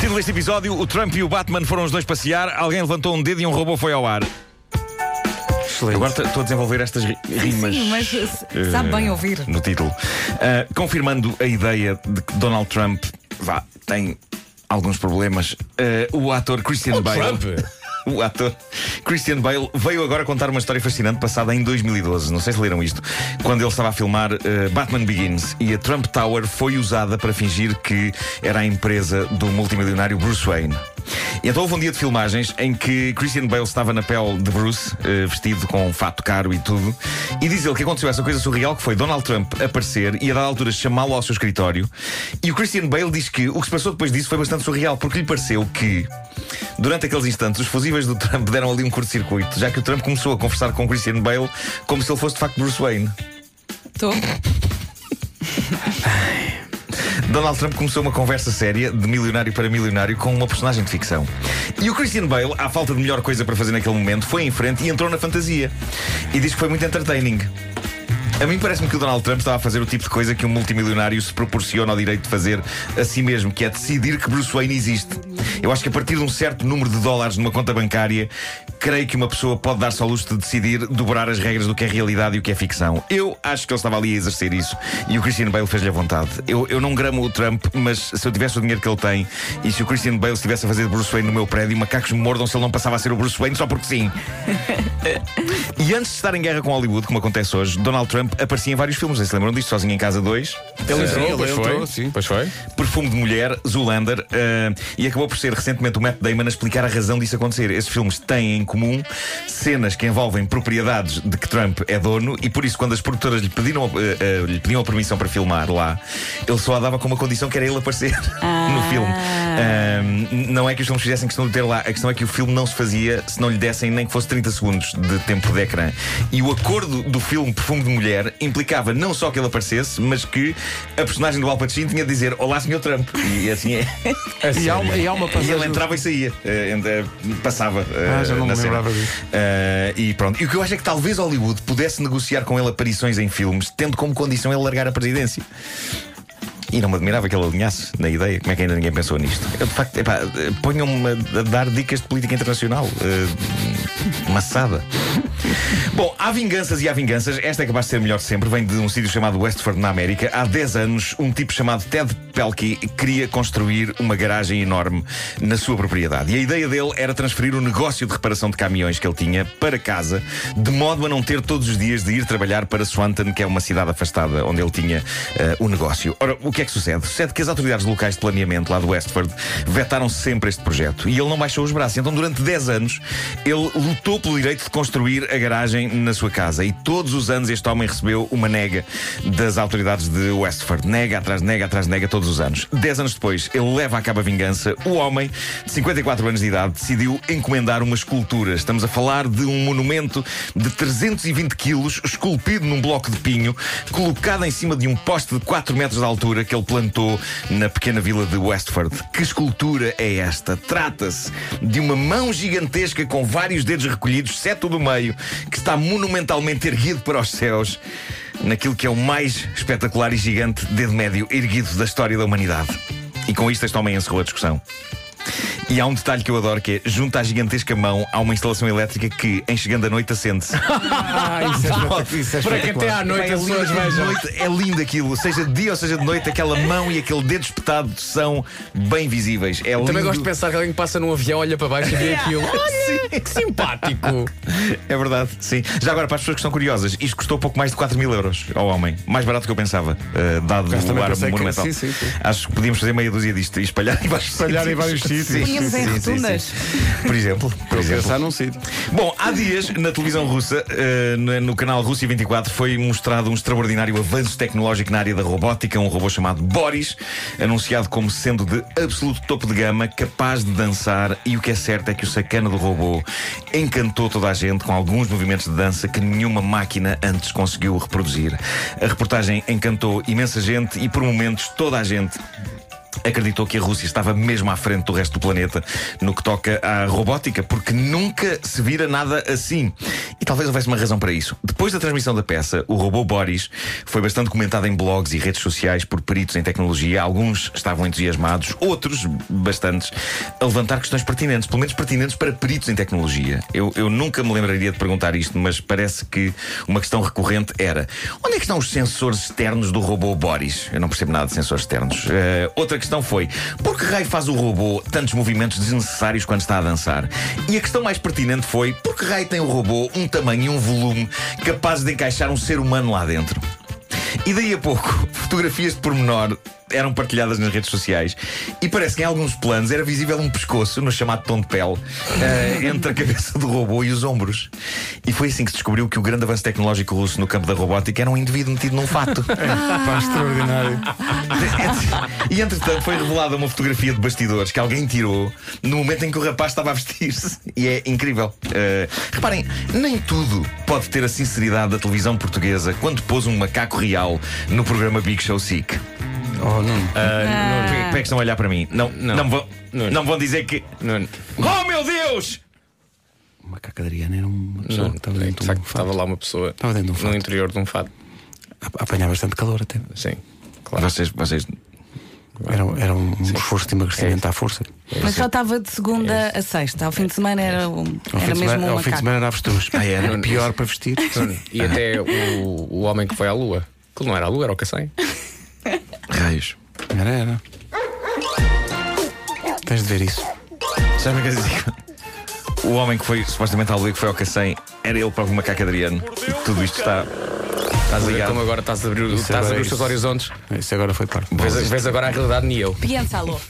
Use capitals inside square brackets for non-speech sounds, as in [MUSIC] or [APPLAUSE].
Título deste episódio: O Trump e o Batman foram os dois passear. Alguém levantou um dedo e um robô foi ao ar. Excelente. Agora estou a desenvolver estas ri- rimas. Sim, mas uh, sabe bem ouvir. No título. Uh, confirmando a ideia de que Donald Trump vá, tem alguns problemas, uh, o ator Christian Bale. Trump? [LAUGHS] O ator Christian Bale veio agora contar uma história fascinante passada em 2012. Não sei se leram isto. Quando ele estava a filmar uh, Batman Begins e a Trump Tower foi usada para fingir que era a empresa do multimilionário Bruce Wayne. E então houve um dia de filmagens em que Christian Bale estava na pele de Bruce, eh, vestido com um fato caro e tudo, e diz ele que aconteceu essa coisa surreal que foi Donald Trump aparecer e a dada altura chamá-lo ao seu escritório. E o Christian Bale diz que o que se passou depois disso foi bastante surreal, porque lhe pareceu que, durante aqueles instantes, os fusíveis do Trump deram ali um curto-circuito, já que o Trump começou a conversar com Christian Bale como se ele fosse de facto Bruce Wayne. Estou. Donald Trump começou uma conversa séria de milionário para milionário com uma personagem de ficção. E o Christian Bale, à falta de melhor coisa para fazer naquele momento, foi em frente e entrou na fantasia. E diz que foi muito entertaining. A mim parece-me que o Donald Trump estava a fazer o tipo de coisa que um multimilionário se proporciona ao direito de fazer a si mesmo, que é decidir que Bruce Wayne existe. Eu acho que a partir de um certo número de dólares numa conta bancária, creio que uma pessoa pode dar-se ao luxo de decidir dobrar as regras do que é realidade e o que é ficção. Eu acho que ele estava ali a exercer isso e o Christian Bale fez-lhe a vontade. Eu, eu não gramo o Trump, mas se eu tivesse o dinheiro que ele tem e se o Christian Bale estivesse a fazer de Bruce Wayne no meu prédio, macacos me mordam se ele não passava a ser o Bruce Wayne só porque sim. [LAUGHS] E antes de estar em guerra com Hollywood, como acontece hoje, Donald Trump aparecia em vários filmes. Vocês se lembram disto? Sozinho em Casa 2, Ele Sim, entrou, ele pois entrou, foi. sim. Pois foi. Perfume de Mulher, Zoolander, eh, e acabou por ser recentemente o Matt Damon a explicar a razão disso acontecer. Esses filmes têm em comum cenas que envolvem propriedades de que Trump é dono, e por isso, quando as produtoras lhe pediram, eh, eh, lhe pediam a permissão para filmar lá, ele só a dava com uma condição que era ele aparecer [LAUGHS] no filme. Ah, não é que os filmes fizessem questão de ter lá, a questão é que o filme não se fazia se não lhe dessem nem que fosse 30 segundos de tempo de ecrã. E o acordo do filme Perfume de Mulher implicava não só que ele aparecesse, mas que a personagem do Al Pacino tinha de dizer Olá, Sr. Trump. E assim é. [LAUGHS] E há, uma, e há uma E passagem. ele entrava e saía. Eh, eh, passava. eh, Ah, já não na me cena. lembrava disso. Eh, e pronto. E o que eu acho é que talvez Hollywood pudesse negociar com ele aparições em filmes, tendo como condição ele largar a presidência. E não me admirava que ele alinhasse na ideia. Como é que ainda ninguém pensou nisto? Eu, de facto, eh, ponham-me a dar dicas de política internacional. Uh. Bom, há vinganças e há vinganças. Esta é capaz de ser melhor sempre. Vem de um sítio chamado Westford, na América. Há 10 anos, um tipo chamado Ted Pelkey queria construir uma garagem enorme na sua propriedade. E a ideia dele era transferir o negócio de reparação de caminhões que ele tinha para casa, de modo a não ter todos os dias de ir trabalhar para Swanton, que é uma cidade afastada onde ele tinha eh, o negócio. Ora, o que é que sucede? Sucede que as autoridades locais de planeamento lá do Westford vetaram sempre este projeto e ele não baixou os braços. Então, durante 10 anos, ele lutou pelo direito de construir a garagem na sua casa e todos os anos este homem recebeu uma nega das autoridades de Westford. Nega atrás nega atrás nega todos os anos. 10 anos depois, ele leva a cabo a vingança. O homem, de 54 anos de idade, decidiu encomendar uma escultura. Estamos a falar de um monumento de 320 quilos, esculpido num bloco de pinho, colocado em cima de um poste de 4 metros de altura que ele plantou na pequena vila de Westford. Que escultura é esta? Trata-se de uma mão gigantesca com vários dedos recolhidos, sete do meio, que está monumentalmente erguido para os céus, naquilo que é o mais espetacular e gigante dedo médio erguido da história da humanidade. E com isto este homem encerrou a discussão. E há um detalhe que eu adoro que é, junto à gigantesca mão, há uma instalação elétrica que, em chegando à noite, acende-se. [LAUGHS] Ah, isso é. Isso é Para que até à noite as é lindo pessoas vejam. é lindo aquilo, seja de dia ou seja de noite, aquela mão e aquele dedo espetado são bem visíveis. É Também lindo. gosto de pensar que alguém que passa num avião, olha para baixo e vê [LAUGHS] aquilo. Olha, que simpático. [LAUGHS] É verdade, sim. Já agora, para as pessoas que estão curiosas, isto custou pouco mais de 4 mil euros ao homem. Mais barato do que eu pensava, eh, dado também o ar pensei que- monumental. sim, sim, sim. Acho que podíamos fazer meia dúzia disto e espalhar em vários Espalhar em sítios. vários sítios. Em sim, rotundas. sim. Por exemplo. Por exemplo. pensar num sítio. Bom, há dias na televisão russa, no, no canal Rússia 24, foi mostrado um extraordinário avanço tecnológico na área da robótica, um robô chamado Boris, anunciado como sendo de absoluto topo de gama, capaz de dançar, e o que é certo é que o sacana do robô encantou toda a gente com alguns movimentos de dança que nenhuma máquina antes conseguiu reproduzir. A reportagem encantou imensa gente e por momentos toda a gente acreditou que a Rússia estava mesmo à frente do resto do planeta no que toca à robótica, porque nunca se vira nada assim. E talvez houvesse uma razão para isso. Depois da transmissão da peça, o robô Boris foi bastante comentado em blogs e redes sociais por peritos em tecnologia. Alguns estavam entusiasmados, outros, bastantes, a levantar questões pertinentes, pelo menos pertinentes para peritos em tecnologia. Eu, eu nunca me lembraria de perguntar isto, mas parece que uma questão recorrente era: onde é que estão os sensores externos do robô Boris? Eu não percebo nada de sensores externos. Eh, outra questão foi: por que raio faz o robô tantos movimentos desnecessários quando está a dançar? E a questão mais pertinente foi: por que raio tem o robô um tamanho e um volume capazes de encaixar um ser humano lá dentro? E daí a pouco, [LAUGHS] fotografias de pormenor eram partilhadas nas redes sociais e parece que em alguns planos era visível um pescoço, no chamado tom de pele, eh, entre a cabeça do robô e os ombros. E foi assim que se descobriu que o grande avanço tecnológico russo no campo da robótica era um indivíduo metido num fato. [LAUGHS] Pá, extraordinário. [LAUGHS] e entretanto foi revelada uma fotografia de bastidores que alguém tirou no momento em que o rapaz estava a vestir-se. E é incrível. Eh, reparem, nem tudo pode ter a sinceridade da televisão portuguesa quando pôs um macaco real no programa Big Show Sick. Oh, não. Ah, Porquê porquê é que estão a olhar para mim? Não, não. Não. vão, Não. não vão dizer que. Não, Oh meu Deus! O macaco Adriano era uma pessoa não, que estava é, dentro de de um fato. estava lá uma pessoa Estava dentro de um no fato. interior de um fado. A- Apanhava bastante calor até. Sim, claro. Vocês, vocês. Era, era um esforço de emagrecimento à força. Mas só estava de segunda a sexta. Ao fim de semana era, um, Ao fim era de mesmo semana, um ao fim de semana era avestruz. Ah, [LAUGHS] era? Era pior para vestir. E até o, o homem que foi à Lua. Aquilo não era a Lua, era o Cacém. Raios. Era, era. Tens de ver isso. Sabe o que dizer? O homem que foi supostamente lua que foi ao Cacém era ele próprio macaco Adriano. E tudo isto está. Estás Como ligado? agora estás a abrir, estás a abrir é os teus horizontes. Isso agora foi parte. Vês, vês agora a realidade nem eu. Piénsalo.